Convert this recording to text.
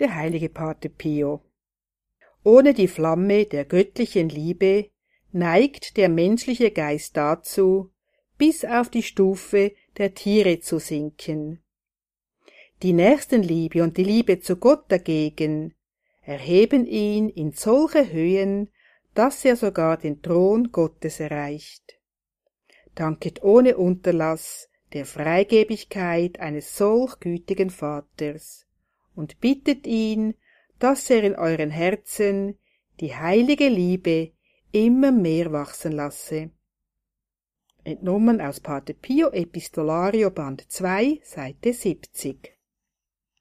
der heilige Pate Pio. Ohne die Flamme der göttlichen Liebe neigt der menschliche Geist dazu, bis auf die Stufe der Tiere zu sinken. Die Nächstenliebe und die Liebe zu Gott dagegen erheben ihn in solche Höhen, dass er sogar den Thron Gottes erreicht. Danket ohne Unterlass der Freigebigkeit eines solch gütigen Vaters und bittet ihn, dass er in euren Herzen die heilige Liebe immer mehr wachsen lasse. Entnommen aus Pater Pio Epistolario Band 2, Seite 70.